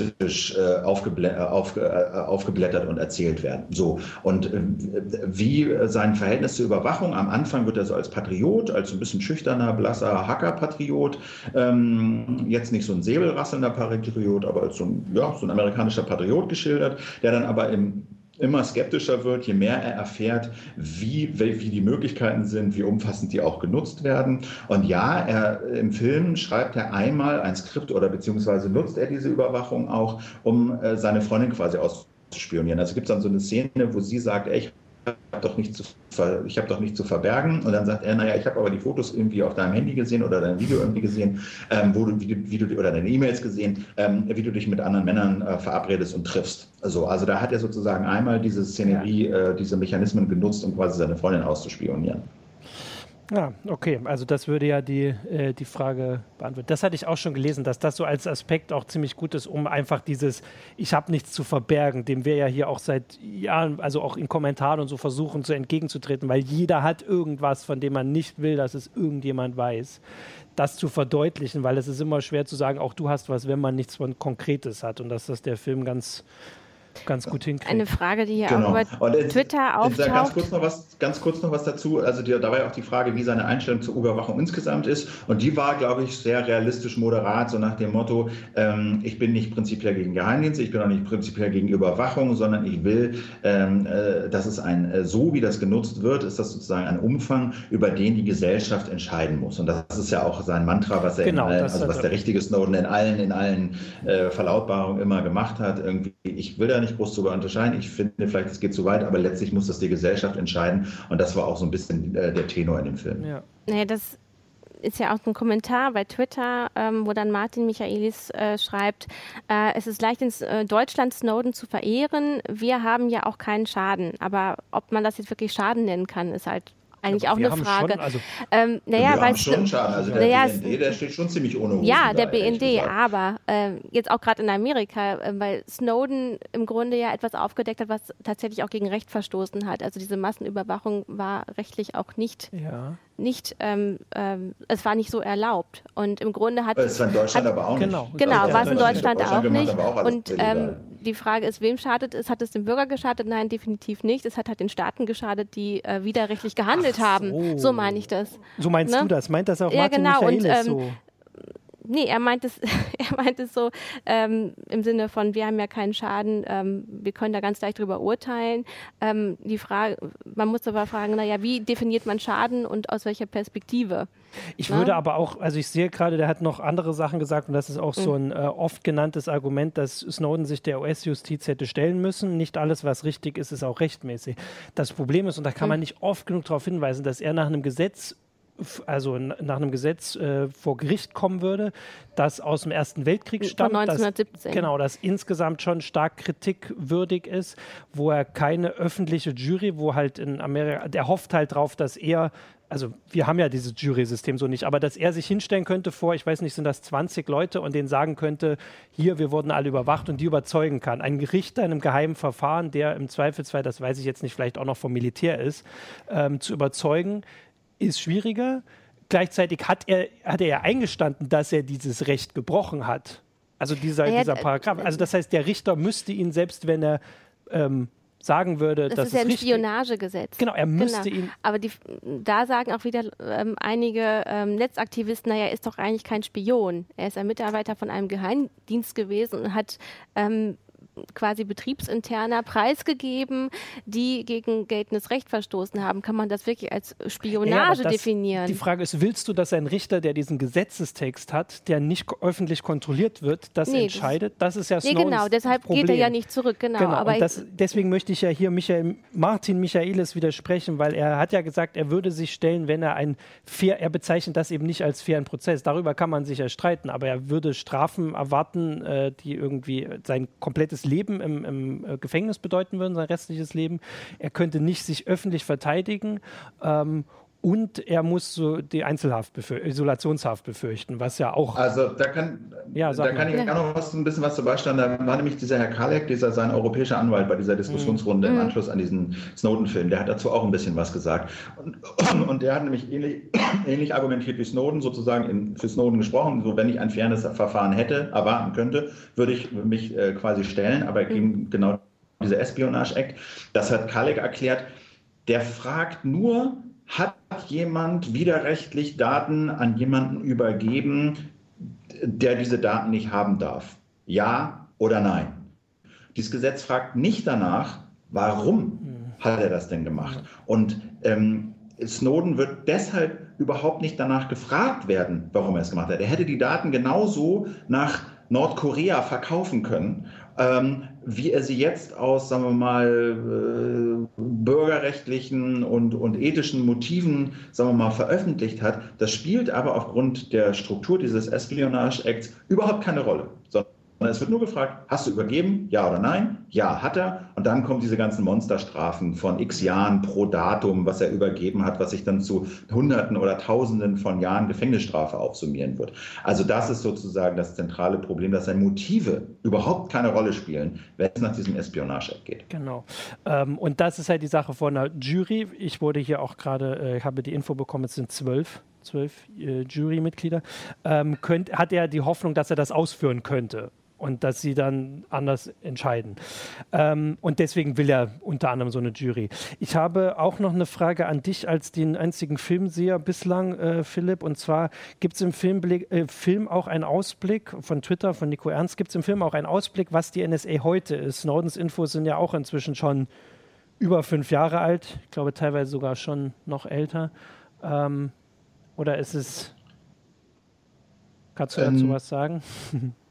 [SPEAKER 2] äh, aufgeblä äh, auf, äh, aufgeblättert und erzählt werden. So. Und äh, wie sein Verhältnis zur Überwachung, am Anfang wird er so als Patriot, als ein bisschen schüchterner, blasser Hacker-Patriot, ähm, jetzt nicht so ein säbelrasselnder Patriot, aber als so ein, ja, so ein amerikanischer Patriot geschildert, der dann aber im immer skeptischer wird, je mehr er erfährt, wie, wie die Möglichkeiten sind, wie umfassend die auch genutzt werden. Und ja, er, im Film schreibt er einmal ein Skript oder beziehungsweise nutzt er diese Überwachung auch, um äh, seine Freundin quasi auszuspionieren. Also gibt es dann so eine Szene, wo sie sagt, ey, ich habe doch nichts zu ich habe doch nichts zu verbergen. Und dann sagt er, naja, ich habe aber die Fotos irgendwie auf deinem Handy gesehen oder dein Video irgendwie gesehen, ähm, wo du, wie du, wie du, oder deine E-Mails gesehen, ähm, wie du dich mit anderen Männern äh, verabredest und triffst. Also, also da hat er sozusagen einmal diese Szenerie, äh, diese Mechanismen genutzt, um quasi seine Freundin auszuspionieren.
[SPEAKER 3] Ja, okay. Also das würde ja die, äh, die Frage beantworten. Das hatte ich auch schon gelesen, dass das so als Aspekt auch ziemlich gut ist, um einfach dieses Ich habe nichts zu verbergen, dem wir ja hier auch seit Jahren, also auch in Kommentaren und so versuchen zu entgegenzutreten, weil jeder hat irgendwas, von dem man nicht will, dass es irgendjemand weiß. Das zu verdeutlichen, weil es ist immer schwer zu sagen, auch du hast was, wenn man nichts von Konkretes hat. Und dass das der Film ganz ganz gut hinkriegt.
[SPEAKER 1] Eine Frage, die hier genau. auch über in, Twitter auftaucht.
[SPEAKER 2] Ganz kurz, noch was, ganz kurz noch was dazu. Also die, da war ja auch die Frage, wie seine Einstellung zur Überwachung insgesamt ist. Und die war, glaube ich, sehr realistisch moderat, so nach dem Motto, ähm, ich bin nicht prinzipiell gegen Geheimdienste, ich bin auch nicht prinzipiell gegen Überwachung, sondern ich will, ähm, äh, dass es ein, äh, so wie das genutzt wird, ist das sozusagen ein Umfang, über den die Gesellschaft entscheiden muss. Und das ist ja auch sein Mantra, was er genau, allen, also was der richtige Snowden in allen, in allen äh, Verlautbarungen immer gemacht hat. Irgendwie, ich will da nicht groß zu unterscheiden. Ich finde vielleicht, es geht zu weit, aber letztlich muss das die Gesellschaft entscheiden. Und das war auch so ein bisschen äh, der Tenor in dem Film.
[SPEAKER 1] Ja. Nee, das ist ja auch ein Kommentar bei Twitter, ähm, wo dann Martin Michaelis äh, schreibt, äh, es ist leicht in äh, Deutschland Snowden zu verehren. Wir haben ja auch keinen Schaden. Aber ob man das jetzt wirklich Schaden nennen kann, ist halt eigentlich auch eine Frage. Schon, also
[SPEAKER 2] ähm, naja, haben schon Schaden. Also der naja, BND, der steht schon ziemlich ohne Hosen
[SPEAKER 1] Ja, der da, BND, aber äh, jetzt auch gerade in Amerika, äh, weil Snowden im Grunde ja etwas aufgedeckt hat, was tatsächlich auch gegen Recht verstoßen hat. Also diese Massenüberwachung war rechtlich auch nicht ja nicht, ähm, ähm, es war nicht so erlaubt. Und im Grunde hat
[SPEAKER 2] es war in Deutschland hat, aber auch
[SPEAKER 1] genau, nicht. Genau, genau war es in Deutschland, Deutschland auch nicht. Auch und ähm, die Frage ist, wem schadet es? Hat es dem Bürger geschadet? Nein, definitiv nicht. Es hat halt den Staaten geschadet, die äh, widerrechtlich gehandelt so. haben. So meine ich das.
[SPEAKER 3] So meinst ne? du das? Meint das auch ja, Martin genau. Michaelis und, ähm, so?
[SPEAKER 1] Nee, er meint es, er meint es so ähm, im Sinne von, wir haben ja keinen Schaden, ähm, wir können da ganz leicht drüber urteilen. Ähm, die Frage, man muss aber fragen, naja, wie definiert man Schaden und aus welcher Perspektive?
[SPEAKER 3] Ich Na? würde aber auch, also ich sehe gerade, der hat noch andere Sachen gesagt und das ist auch mhm. so ein äh, oft genanntes Argument, dass Snowden sich der US-Justiz hätte stellen müssen. Nicht alles, was richtig ist, ist auch rechtmäßig. Das Problem ist, und da kann mhm. man nicht oft genug darauf hinweisen, dass er nach einem Gesetz also nach einem Gesetz äh, vor Gericht kommen würde, das aus dem Ersten Weltkrieg stammt.
[SPEAKER 1] Von 1917.
[SPEAKER 3] Das, genau, das insgesamt schon stark kritikwürdig ist, wo er keine öffentliche Jury, wo halt in Amerika, der hofft halt drauf, dass er also wir haben ja dieses Jury-System so nicht, aber dass er sich hinstellen könnte vor, ich weiß nicht, sind das 20 Leute und denen sagen könnte, hier, wir wurden alle überwacht und die überzeugen kann. Ein Richter in einem geheimen Verfahren, der im Zweifelsfall, das weiß ich jetzt nicht, vielleicht auch noch vom Militär ist, ähm, zu überzeugen, ist schwieriger. Gleichzeitig hat er, hat er ja eingestanden, dass er dieses Recht gebrochen hat. Also dieser, ja, dieser Paragraph. Also das heißt, der Richter müsste ihn, selbst wenn er ähm, sagen würde, das
[SPEAKER 1] ist ja ein richtig, Spionagegesetz.
[SPEAKER 3] Genau, er müsste genau. ihn.
[SPEAKER 1] Aber die, da sagen auch wieder ähm, einige ähm, Netzaktivisten, naja, er ist doch eigentlich kein Spion. Er ist ein Mitarbeiter von einem Geheimdienst gewesen und hat ähm, quasi betriebsinterner preisgegeben, die gegen geltendes Recht verstoßen haben. Kann man das wirklich als Spionage ja, das, definieren?
[SPEAKER 3] Die Frage ist, willst du, dass ein Richter, der diesen Gesetzestext hat, der nicht öffentlich kontrolliert wird, das nee, entscheidet? Das, das ist ja Snowdens Nee, genau,
[SPEAKER 1] deshalb
[SPEAKER 3] Problem.
[SPEAKER 1] geht er ja nicht zurück, genau. genau
[SPEAKER 3] aber das, deswegen möchte ich ja hier Michael, Martin Michaelis widersprechen, weil er hat ja gesagt, er würde sich stellen, wenn er ein fair, er bezeichnet das eben nicht als fairen Prozess. Darüber kann man sich ja streiten, aber er würde Strafen erwarten, äh, die irgendwie sein komplettes Leben im, im äh, Gefängnis bedeuten würden, sein restliches Leben. Er könnte nicht sich öffentlich verteidigen. Ähm, und er muss so die Einzelhaft, Isolationshaft befürchten, was ja auch.
[SPEAKER 2] Also da kann, ja, da kann ich auch noch was, ein bisschen was zu beisteuern. Da war nämlich dieser Herr Kalek, dieser sein europäischer Anwalt bei dieser Diskussionsrunde mhm. im Anschluss an diesen Snowden-Film, der hat dazu auch ein bisschen was gesagt. Und, und der hat nämlich ähnlich, ähnlich argumentiert wie Snowden, sozusagen in, für Snowden gesprochen. So, wenn ich ein fairness Verfahren hätte, erwarten könnte, würde ich mich äh, quasi stellen. Aber mhm. genau dieser Espionage Act, das hat Kalek erklärt, der fragt nur, hat jemand widerrechtlich Daten an jemanden übergeben, der diese Daten nicht haben darf? Ja oder nein? Dieses Gesetz fragt nicht danach, warum hat er das denn gemacht? Und ähm, Snowden wird deshalb überhaupt nicht danach gefragt werden, warum er es gemacht hat. Er hätte die Daten genauso nach Nordkorea verkaufen können ähm, wie er sie jetzt aus, sagen wir mal, äh, bürgerrechtlichen und, und ethischen Motiven, sagen wir mal, veröffentlicht hat, das spielt aber aufgrund der Struktur dieses Espionage Acts überhaupt keine Rolle. Sondern es wird nur gefragt, hast du übergeben? Ja oder nein? Ja, hat er. Und dann kommen diese ganzen Monsterstrafen von x Jahren pro Datum, was er übergeben hat, was sich dann zu Hunderten oder Tausenden von Jahren Gefängnisstrafe aufsummieren wird. Also das ist sozusagen das zentrale Problem, dass seine Motive überhaupt keine Rolle spielen, wenn es nach diesem Espionage geht.
[SPEAKER 3] Genau. Ähm, und das ist halt die Sache von der Jury. Ich wurde hier auch gerade, äh, habe die Info bekommen, es sind zwölf zwölf äh, Jurymitglieder, ähm, könnt, hat er die Hoffnung, dass er das ausführen könnte und dass sie dann anders entscheiden. Ähm, und deswegen will er unter anderem so eine Jury. Ich habe auch noch eine Frage an dich als den einzigen Filmseher bislang, äh, Philipp. Und zwar gibt es im Filmblick, äh, Film auch einen Ausblick von Twitter, von Nico Ernst, gibt es im Film auch einen Ausblick, was die NSA heute ist. Snowdens Infos sind ja auch inzwischen schon über fünf Jahre alt. Ich glaube teilweise sogar schon noch älter. Ähm, oder ist es. Kannst du dazu ähm, was sagen?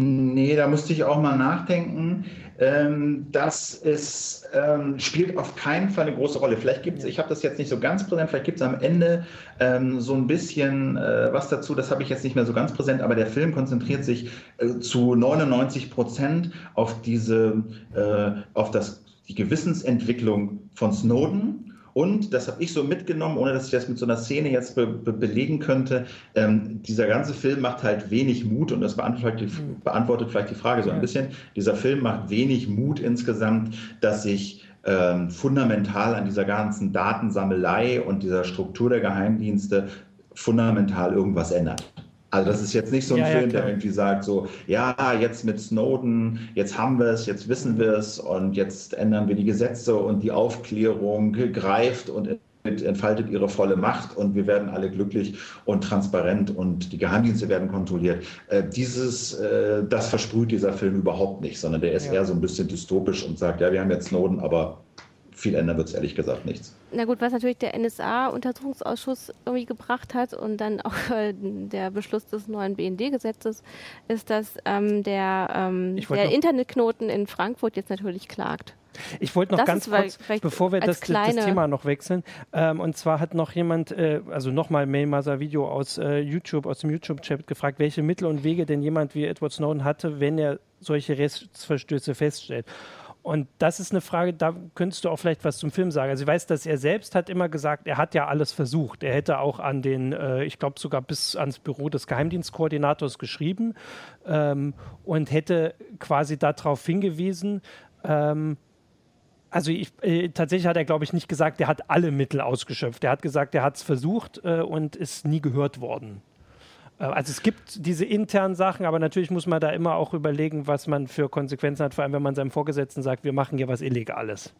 [SPEAKER 2] Nee, da müsste ich auch mal nachdenken. Ähm, das ist, ähm, spielt auf keinen Fall eine große Rolle. Vielleicht gibt es, ich habe das jetzt nicht so ganz präsent, vielleicht gibt es am Ende ähm, so ein bisschen äh, was dazu, das habe ich jetzt nicht mehr so ganz präsent, aber der Film konzentriert sich äh, zu 99 Prozent auf diese, äh, auf das, die Gewissensentwicklung von Snowden und, das habe ich so mitgenommen, ohne dass ich das mit so einer Szene jetzt be be belegen könnte, ähm, dieser ganze Film macht halt wenig Mut und das beantwortet, mhm. beantwortet vielleicht die Frage so ein bisschen. Dieser Film macht wenig Mut insgesamt, dass sich ähm, fundamental an dieser ganzen Datensammelei und dieser Struktur der Geheimdienste fundamental irgendwas ändert. Also das ist jetzt nicht so ein ja, Film, ja, der irgendwie sagt so, ja, jetzt mit Snowden, jetzt haben wir es, jetzt wissen wir es und jetzt ändern wir die Gesetze und die Aufklärung greift und entfaltet ihre volle Macht und wir werden alle glücklich und transparent und die Geheimdienste werden kontrolliert. Äh, dieses, äh, das versprüht dieser Film überhaupt nicht, sondern der ist ja. eher so ein bisschen dystopisch und sagt, ja, wir haben jetzt Snowden, aber viel ändern wird es ehrlich gesagt nichts.
[SPEAKER 1] Na gut, was natürlich der NSA-Untersuchungsausschuss irgendwie gebracht hat und dann auch äh, der Beschluss des neuen BND-Gesetzes ist, dass ähm, der, ähm, der Internetknoten in Frankfurt jetzt natürlich klagt.
[SPEAKER 3] Ich wollte noch das ganz kurz, bevor wir das, das, Thema noch wechseln, ähm, und zwar hat noch jemand, äh, also nochmal Mailmaser Video aus äh, YouTube, aus dem YouTube-Chat gefragt, welche Mittel und Wege denn jemand wie Edward Snowden hatte, wenn er solche Rechtsverstöße feststellt. Und das ist eine Frage, da könntest du auch vielleicht was zum Film sagen. Also ich weiß, dass er selbst hat immer gesagt, er hat ja alles versucht. Er hätte auch an den, äh, ich glaube sogar bis ans Büro des Geheimdienstkoordinators geschrieben ähm, und hätte quasi darauf hingewiesen, ähm, also ich, äh, tatsächlich hat er, glaube ich, nicht gesagt, er hat alle Mittel ausgeschöpft. Er hat gesagt, er hat es versucht äh, und ist nie gehört worden. Äh, also es gibt diese internen Sachen, aber natürlich muss man da immer auch überlegen, was man für Konsequenzen hat, vor allem wenn man seinem Vorgesetzten sagt, wir machen hier was Illegales.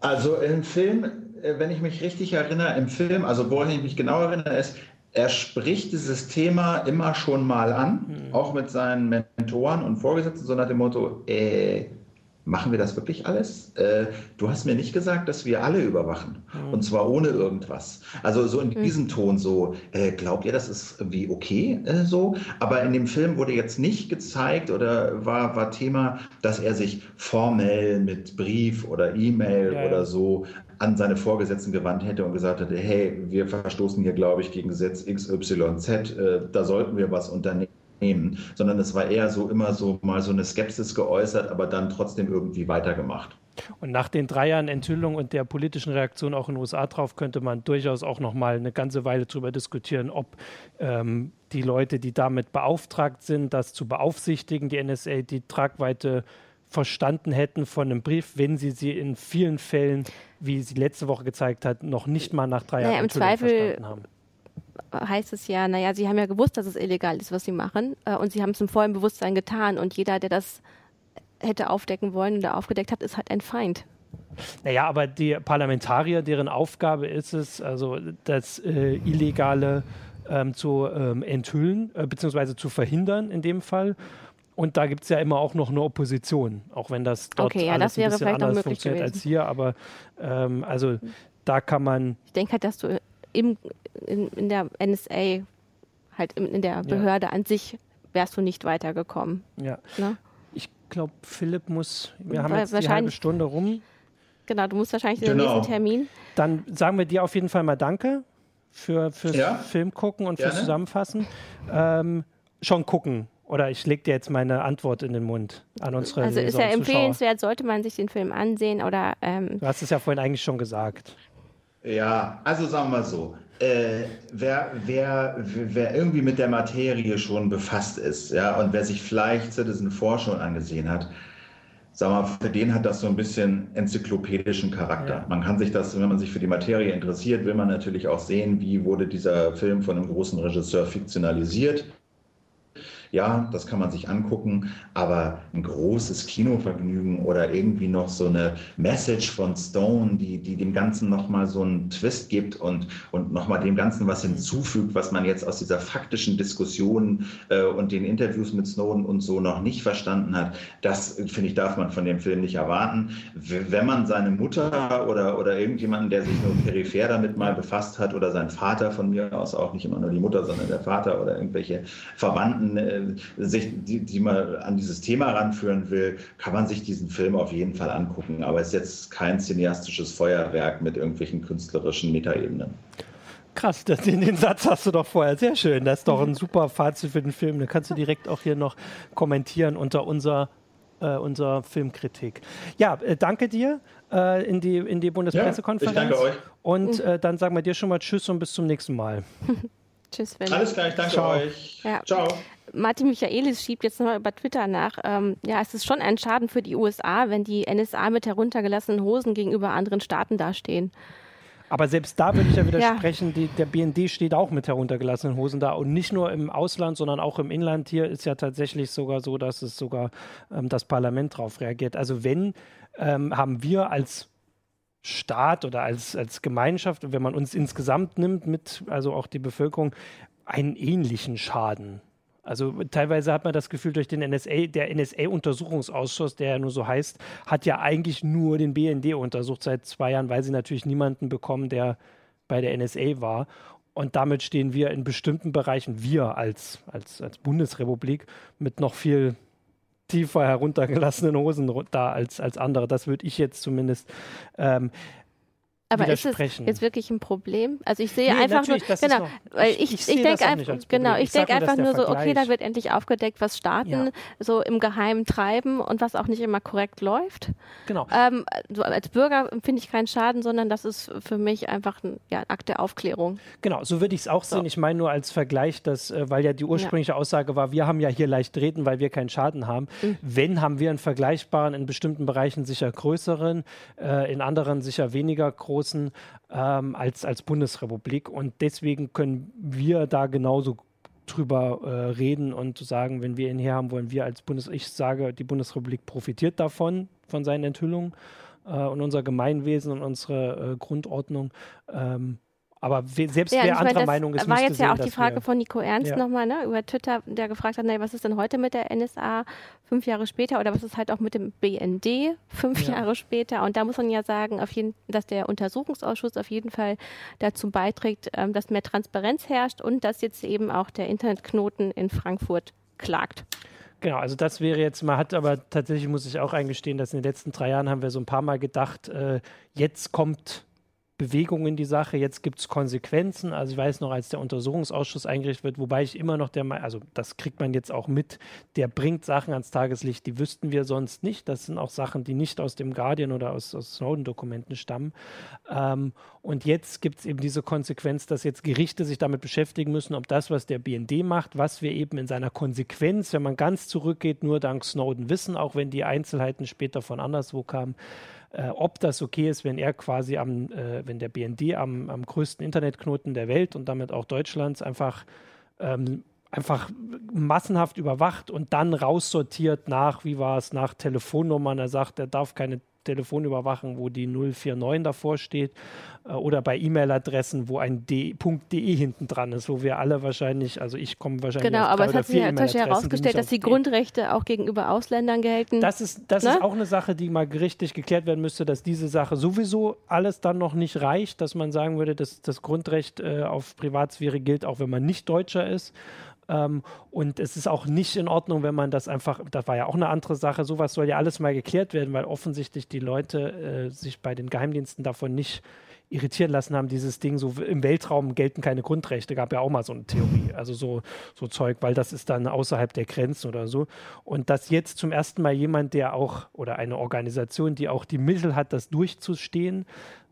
[SPEAKER 2] Also im Film, äh, wenn ich mich richtig erinnere, im Film, also woran ich mich genau erinnere, ist, er spricht dieses Thema immer schon mal an, hm. auch mit seinen Mentoren und Vorgesetzten, so nach dem Motto, äh, machen wir das wirklich alles? Äh, du hast mir nicht gesagt, dass wir alle überwachen. Mhm. Und zwar ohne irgendwas. Also so in mhm. diesem Ton so, äh, glaubt ihr, das ist irgendwie okay äh, so? Aber in dem Film wurde jetzt nicht gezeigt oder war, war Thema, dass er sich formell mit Brief oder E-Mail ja, oder so an seine Vorgesetzten gewandt hätte und gesagt hätte, hey, wir verstoßen hier, glaube ich, gegen Gesetz XYZ, äh, da sollten wir was unternehmen nehmen, sondern es war eher so immer so mal so eine Skepsis geäußert, aber dann trotzdem irgendwie weitergemacht.
[SPEAKER 3] Und nach den drei Jahren Enthüllung und der politischen Reaktion auch in den USA drauf, könnte man durchaus auch noch mal eine ganze Weile darüber diskutieren, ob ähm, die Leute, die damit beauftragt sind, das zu beaufsichtigen, die NSA, die Tragweite verstanden hätten von einem Brief, wenn sie sie in vielen Fällen, wie sie letzte Woche gezeigt hat, noch nicht mal nach drei Jahren naja,
[SPEAKER 1] Enthüllung Zweifel verstanden haben heißt es ja, naja, sie haben ja gewusst, dass es illegal ist, was sie machen. Äh, und sie haben es im vollen Bewusstsein getan. Und jeder, der das hätte aufdecken wollen oder aufgedeckt hat, ist halt ein Feind.
[SPEAKER 3] Naja, aber die Parlamentarier, deren Aufgabe ist es, also das äh, Illegale ähm, zu ähm, enthüllen, äh, beziehungsweise zu verhindern in dem Fall. Und da gibt es ja immer auch noch eine Opposition, auch wenn das dort okay, ja, alles das ein bisschen anders funktioniert gewesen. als hier. Aber ähm, also da kann man.
[SPEAKER 1] Ich denke halt, dass du im, in, in der NSA, halt in, in der Behörde ja. an sich, wärst du nicht weitergekommen.
[SPEAKER 3] Ja. Ne? Ich glaube, Philipp muss, wir haben jetzt die halbe Stunde rum.
[SPEAKER 1] Genau, du musst wahrscheinlich genau. den nächsten Termin.
[SPEAKER 3] Dann sagen wir dir auf jeden Fall mal Danke für, fürs ja? Film gucken und Gerne. fürs Zusammenfassen. Ähm, schon gucken Oder ich lege dir jetzt meine Antwort in den Mund an unsere
[SPEAKER 1] Also ist ja empfehlenswert, sollte man sich den Film ansehen oder.
[SPEAKER 3] Ähm du hast es ja vorhin eigentlich schon gesagt.
[SPEAKER 2] Ja, also sagen wir mal so. Äh, wer, wer, wer irgendwie mit der Materie schon befasst ist, ja, und wer sich vielleicht Citizen 4 schon angesehen hat, sag mal, für den hat das so ein bisschen enzyklopädischen Charakter. Ja. Man kann sich das, wenn man sich für die Materie interessiert, will man natürlich auch sehen, wie wurde dieser Film von einem großen Regisseur fiktionalisiert ja, das kann man sich angucken, aber ein großes Kinovergnügen oder irgendwie noch so eine Message von Stone, die, die dem Ganzen nochmal so einen Twist gibt und, und nochmal dem Ganzen was hinzufügt, was man jetzt aus dieser faktischen Diskussion äh, und den Interviews mit Snowden und so noch nicht verstanden hat, das finde ich, darf man von dem Film nicht erwarten. Wenn man seine Mutter oder, oder irgendjemanden, der sich nur peripher damit mal befasst hat oder sein Vater von mir aus auch nicht immer nur die Mutter, sondern der Vater oder irgendwelche Verwandten, äh, sich, die, die man an dieses Thema ranführen will, kann man sich diesen Film auf jeden Fall angucken. Aber es ist jetzt kein cineastisches Feuerwerk mit irgendwelchen künstlerischen Metaebenen.
[SPEAKER 3] Krass, den, den Satz hast du doch vorher. Sehr schön. Das ist doch ein super Fazit für den Film. Da kannst du direkt auch hier noch kommentieren unter unser, äh, unserer Filmkritik. Ja, äh, danke dir äh, in die, in die Bundespressekonferenz. Ja, ich danke euch. Und äh, dann sagen wir dir schon mal Tschüss und bis zum nächsten Mal.
[SPEAKER 2] Tschüss, Sven. Alles klar, ich danke Ciao. euch.
[SPEAKER 1] Ja. Ciao. Martin Michaelis schiebt jetzt nochmal über Twitter nach. Ähm, ja, es ist schon ein Schaden für die USA, wenn die NSA mit heruntergelassenen Hosen gegenüber anderen Staaten dastehen.
[SPEAKER 3] Aber selbst da würde ich ja widersprechen, ja. Die, der BND steht auch mit heruntergelassenen Hosen da. Und nicht nur im Ausland, sondern auch im Inland hier ist ja tatsächlich sogar so, dass es sogar ähm, das Parlament darauf reagiert. Also wenn, ähm, haben wir als Staat oder als, als Gemeinschaft, wenn man uns insgesamt nimmt, mit, also auch die Bevölkerung, einen ähnlichen Schaden. Also teilweise hat man das Gefühl, durch den NSA, der NSA-Untersuchungsausschuss, der ja nur so heißt, hat ja eigentlich nur den BND untersucht seit zwei Jahren, weil sie natürlich niemanden bekommen, der bei der NSA war. Und damit stehen wir in bestimmten Bereichen, wir als, als, als Bundesrepublik, mit noch viel tiefer heruntergelassenen Hosen da als, als andere. Das würde ich jetzt zumindest ähm,
[SPEAKER 1] aber ist es jetzt wirklich ein Problem? Also ich sehe nee, einfach nur, genau, noch, weil ich, ich, ich, denke einfach, genau, ich, ich denke einfach nur so, okay, da wird endlich aufgedeckt, was Staaten ja. so im Geheimen treiben und was auch nicht immer korrekt läuft. Genau. Ähm, so als Bürger finde ich keinen Schaden, sondern das ist für mich einfach ein ja, Akt der Aufklärung.
[SPEAKER 3] Genau, so würde ich es auch so. sehen. Ich meine nur als Vergleich, dass, äh, weil ja die ursprüngliche ja. Aussage war, wir haben ja hier leicht reden, weil wir keinen Schaden haben. Mhm. Wenn, haben wir einen vergleichbaren, in bestimmten Bereichen sicher größeren, äh, in anderen sicher weniger großen großen ähm, als, als Bundesrepublik. Und deswegen können wir da genauso drüber äh, reden und sagen, wenn wir ihn her haben wollen, wir als Bundes, ich sage, die Bundesrepublik profitiert davon, von seinen Enthüllungen äh, und unser Gemeinwesen und unsere äh, Grundordnung. Ähm, aber selbst ja, wer anderer Meinung ist,
[SPEAKER 1] war jetzt ja auch die Frage von Nico Ernst ja. nochmal, ne, über Twitter, der gefragt hat, naja, was ist denn heute mit der NSA fünf Jahre später oder was ist halt auch mit dem BND fünf ja. Jahre später? Und da muss man ja sagen, auf jeden, dass der Untersuchungsausschuss auf jeden Fall dazu beiträgt, ähm, dass mehr Transparenz herrscht und dass jetzt eben auch der Internetknoten in Frankfurt klagt.
[SPEAKER 3] Genau, also das wäre jetzt, man hat aber tatsächlich, muss ich auch eingestehen, dass in den letzten drei Jahren haben wir so ein paar Mal gedacht, äh, jetzt kommt Bewegung in die Sache. Jetzt gibt es Konsequenzen. Also ich weiß noch, als der Untersuchungsausschuss eingerichtet wird, wobei ich immer noch der Meinung, also das kriegt man jetzt auch mit, der bringt Sachen ans Tageslicht, die wüssten wir sonst nicht. Das sind auch Sachen, die nicht aus dem Guardian oder aus, aus Snowden-Dokumenten stammen. Ähm, und jetzt gibt es eben diese Konsequenz, dass jetzt Gerichte sich damit beschäftigen müssen, ob das, was der BND macht, was wir eben in seiner Konsequenz, wenn man ganz zurückgeht, nur dank Snowden wissen, auch wenn die Einzelheiten später von anderswo kamen, äh, ob das okay ist, wenn er quasi am, äh, wenn der BND am, am größten Internetknoten der Welt und damit auch Deutschlands einfach ähm, einfach massenhaft überwacht und dann raussortiert nach, wie war es, nach Telefonnummern. Er sagt, er darf keine Telefon überwachen, wo die 049 davor steht äh, oder bei E-Mail-Adressen, wo ein D.de hinten dran ist, wo wir alle wahrscheinlich, also ich komme wahrscheinlich
[SPEAKER 1] Genau, aber es hat sich ja herausgestellt, dass die Grundrechte auch gegenüber Ausländern gelten.
[SPEAKER 3] Das ist, das ne? ist auch eine Sache, die mal gerichtlich geklärt werden müsste, dass diese Sache sowieso alles dann noch nicht reicht, dass man sagen würde, dass das Grundrecht äh, auf Privatsphäre gilt, auch wenn man nicht Deutscher ist. Ähm, und es ist auch nicht in Ordnung, wenn man das einfach, das war ja auch eine andere Sache, sowas soll ja alles mal geklärt werden, weil offensichtlich die Leute äh, sich bei den Geheimdiensten davon nicht irritieren lassen haben, dieses Ding, so im Weltraum gelten keine Grundrechte, gab ja auch mal so eine Theorie, also so, so Zeug, weil das ist dann außerhalb der Grenzen oder so. Und dass jetzt zum ersten Mal jemand, der auch, oder eine Organisation, die auch die Mittel hat, das durchzustehen,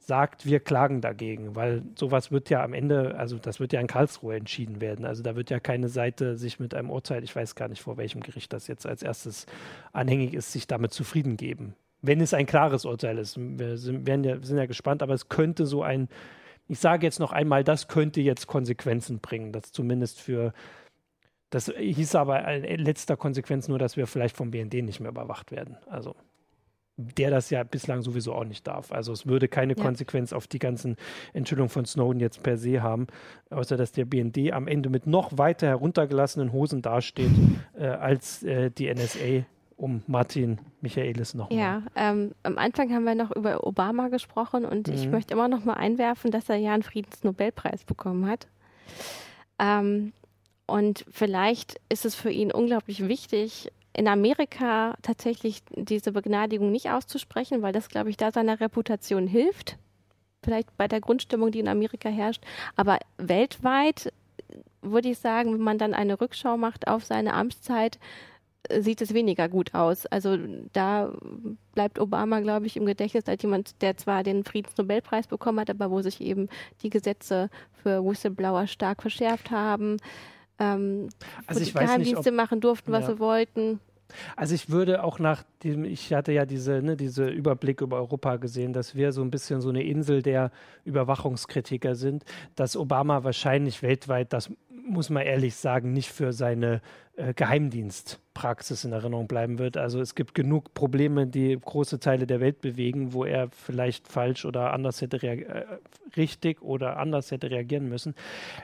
[SPEAKER 3] sagt, wir klagen dagegen, weil sowas wird ja am Ende, also das wird ja in Karlsruhe entschieden werden. Also da wird ja keine Seite sich mit einem Urteil, ich weiß gar nicht, vor welchem Gericht das jetzt als erstes anhängig ist, sich damit zufrieden geben. Wenn es ein klares Urteil ist. Wir sind, ja, sind ja gespannt, aber es könnte so ein, ich sage jetzt noch einmal, das könnte jetzt Konsequenzen bringen, das zumindest für das hieß aber in letzter Konsequenz nur, dass wir vielleicht vom BND nicht mehr überwacht werden. Also der das ja bislang sowieso auch nicht darf. Also es würde keine ja. Konsequenz auf die ganzen Enthüllungen von Snowden jetzt per se haben, außer dass der BND am Ende mit noch weiter heruntergelassenen Hosen dasteht äh, als äh, die NSA um Martin Michaelis noch.
[SPEAKER 1] Ja, ähm, am Anfang haben wir noch über Obama gesprochen und mhm. ich möchte immer noch mal einwerfen, dass er ja einen Friedensnobelpreis bekommen hat. Ähm, und vielleicht ist es für ihn unglaublich wichtig, in Amerika tatsächlich diese Begnadigung nicht auszusprechen, weil das, glaube ich, da seiner Reputation hilft. Vielleicht bei der Grundstimmung, die in Amerika herrscht. Aber weltweit würde ich sagen, wenn man dann eine Rückschau macht auf seine Amtszeit, sieht es weniger gut aus. Also da bleibt Obama, glaube ich, im Gedächtnis als jemand, der zwar den Friedensnobelpreis bekommen hat, aber wo sich eben die Gesetze für Whistleblower stark verschärft haben ähm, also wo die Geheimdienste nicht, ob, machen durften, was ja. sie wollten.
[SPEAKER 3] Also ich würde auch nach dem, ich hatte ja diese, ne, diese Überblick über Europa gesehen, dass wir so ein bisschen so eine Insel der Überwachungskritiker sind, dass Obama wahrscheinlich weltweit, das muss man ehrlich sagen, nicht für seine äh, Geheimdienstpraxis in Erinnerung bleiben wird. Also es gibt genug Probleme, die große Teile der Welt bewegen, wo er vielleicht falsch oder anders hätte äh, richtig oder anders hätte reagieren müssen.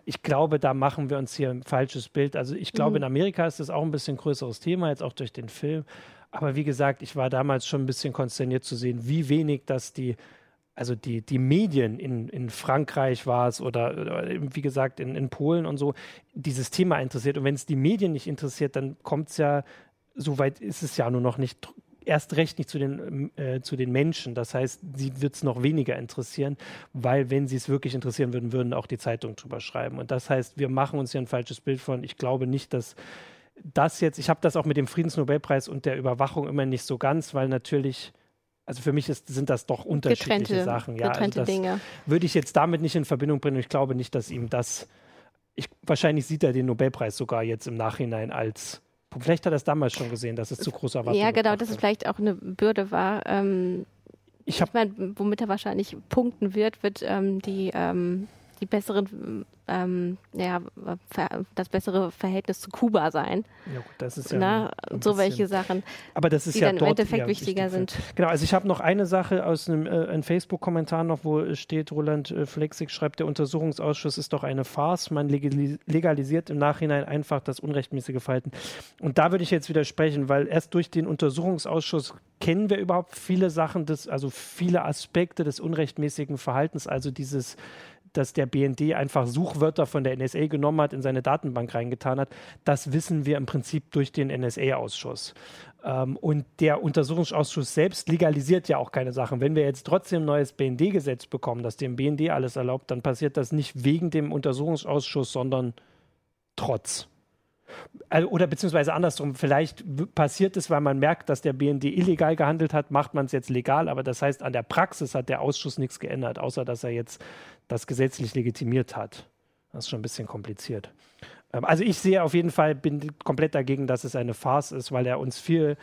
[SPEAKER 3] Ich glaube, da machen wir uns hier ein falsches Bild. Also ich glaube, mhm. in Amerika ist das auch ein bisschen größeres Thema, jetzt auch durch den Film. Aber wie gesagt, ich war damals schon ein bisschen konsterniert zu sehen, wie wenig das die also die, die Medien in, in Frankreich war es oder, oder, wie gesagt in, in Polen und so, dieses Thema interessiert. Und wenn es die Medien nicht interessiert, dann kommt es ja, soweit ist es ja nur noch nicht, erst recht nicht zu den, äh, zu den Menschen. Das heißt, sie wird es noch weniger interessieren, weil wenn sie es wirklich interessieren würden, würden auch die Zeitungen drüber schreiben. Und das heißt, wir machen uns hier ein falsches Bild von, ich glaube nicht, dass das jetzt, ich habe das auch mit dem Friedensnobelpreis und der Überwachung immer nicht so ganz, weil natürlich also für mich ist, sind das doch unterschiedliche getrennte, Sachen. Ja,
[SPEAKER 1] getrennte
[SPEAKER 3] also
[SPEAKER 1] Dinge.
[SPEAKER 3] Würde ich jetzt damit nicht in Verbindung bringen. Ich glaube nicht, dass ihm das. Ich, wahrscheinlich sieht er den Nobelpreis sogar jetzt im Nachhinein als. Vielleicht hat er es damals schon gesehen, dass es zu großer Erwartung
[SPEAKER 1] Ja, genau, dass es vielleicht auch eine Bürde war. Ähm, ich, ich meine, womit er wahrscheinlich punkten wird, wird ähm, die ähm, die besseren, ähm, ja, das bessere Verhältnis zu Kuba sein.
[SPEAKER 3] Ja, gut, das ist ja Na,
[SPEAKER 1] so welche Sachen.
[SPEAKER 3] Aber das ist
[SPEAKER 1] die
[SPEAKER 3] ja
[SPEAKER 1] dann im Endeffekt wichtiger sind.
[SPEAKER 3] Genau, also ich habe noch eine Sache aus einem, äh, einem Facebook-Kommentar noch, wo steht, Roland äh, Flexig schreibt, der Untersuchungsausschuss ist doch eine Farce. Man legalisiert im Nachhinein einfach das unrechtmäßige Verhalten. Und da würde ich jetzt widersprechen, weil erst durch den Untersuchungsausschuss kennen wir überhaupt viele Sachen, des, also viele Aspekte des unrechtmäßigen Verhaltens, also dieses dass der BND einfach Suchwörter von der NSA genommen hat, in seine Datenbank reingetan hat, das wissen wir im Prinzip durch den NSA-Ausschuss. Ähm, und der Untersuchungsausschuss selbst legalisiert ja auch keine Sachen. Wenn wir jetzt trotzdem ein neues BND-Gesetz bekommen, das dem BND alles erlaubt, dann passiert das nicht wegen dem Untersuchungsausschuss, sondern trotz. Oder beziehungsweise andersrum, vielleicht passiert es, weil man merkt, dass der BND illegal gehandelt hat, macht man es jetzt legal, aber das heißt, an der Praxis hat der Ausschuss nichts geändert, außer dass er jetzt das gesetzlich legitimiert hat. Das ist schon ein bisschen kompliziert. Ähm, also ich sehe auf jeden Fall, bin komplett dagegen, dass es eine Farce ist, weil er uns viel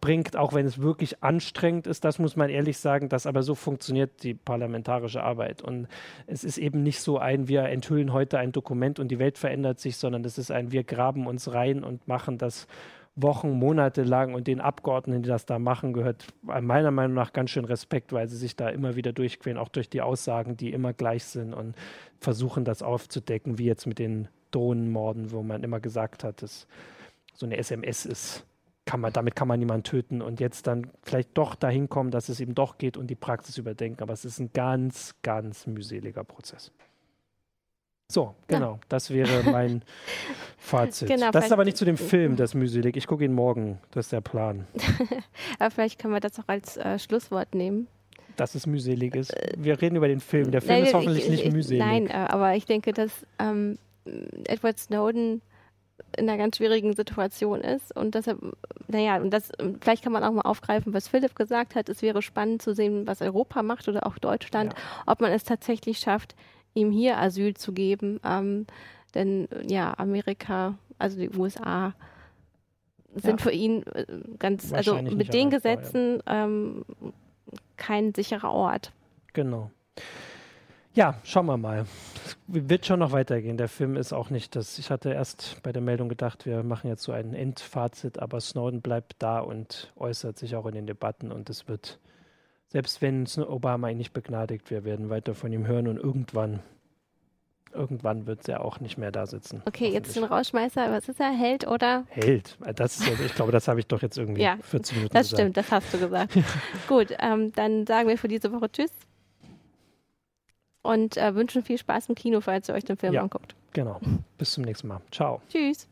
[SPEAKER 3] bringt, auch wenn es wirklich anstrengend ist. Das muss man ehrlich sagen, dass aber so funktioniert die parlamentarische Arbeit. Und es ist eben nicht so ein, wir enthüllen heute ein Dokument und die Welt verändert sich, sondern es ist ein, wir graben uns rein und machen das Wochen, Monate lang und den Abgeordneten, die das da machen, gehört meiner Meinung nach ganz schön Respekt, weil sie sich da immer wieder durchqueren, auch durch die Aussagen, die immer gleich sind und versuchen, das aufzudecken, wie jetzt mit den Drohnenmorden, wo man immer gesagt hat, dass so eine SMS ist. Kann man, damit kann man niemanden töten und jetzt dann vielleicht doch dahin kommen, dass es eben doch geht und die Praxis überdenken. Aber es ist ein ganz, ganz mühseliger Prozess. So, genau. Ja. Das wäre mein Fazit. Genau, das ist aber nicht zu dem Film, das mühselig. Ich gucke ihn morgen. Das ist der Plan.
[SPEAKER 1] aber vielleicht können wir das auch als äh, Schlusswort nehmen.
[SPEAKER 3] dass es mühselig ist. Wir reden über den Film. Der Film nein, ist hoffentlich ich, nicht ich, mühselig.
[SPEAKER 1] Nein, äh, aber ich denke, dass ähm, Edward Snowden in einer ganz schwierigen Situation ist und deshalb, naja, und das, vielleicht kann man auch mal aufgreifen, was Philipp gesagt hat. Es wäre spannend zu sehen, was Europa macht oder auch Deutschland, ja. ob man es tatsächlich schafft, ihm hier Asyl zu geben. Ähm, denn ja, Amerika, also die USA, sind ja. für ihn äh, ganz, also mit den Gesetzen ähm, kein sicherer Ort.
[SPEAKER 3] Genau. Ja, schauen wir mal. Es wird schon noch weitergehen. Der Film ist auch nicht das. Ich hatte erst bei der Meldung gedacht, wir machen jetzt so ein Endfazit, aber Snowden bleibt da und äußert sich auch in den Debatten und es wird, selbst wenn Obama ihn nicht begnadigt, wir werden weiter von ihm hören und irgendwann, irgendwann wird er auch nicht mehr da sitzen.
[SPEAKER 1] Okay, jetzt den Rauschmeißer, was ist er? Held oder?
[SPEAKER 3] Held. Das ist, ich glaube, das habe ich doch jetzt irgendwie ja, 14 Minuten
[SPEAKER 1] Das gesagt. stimmt, das hast du gesagt. Gut, ähm, dann sagen wir für diese Woche Tschüss und äh, wünschen viel Spaß im Kino, falls ihr euch den Film ja, anguckt.
[SPEAKER 3] Genau. Bis zum nächsten Mal. Ciao.
[SPEAKER 1] Tschüss.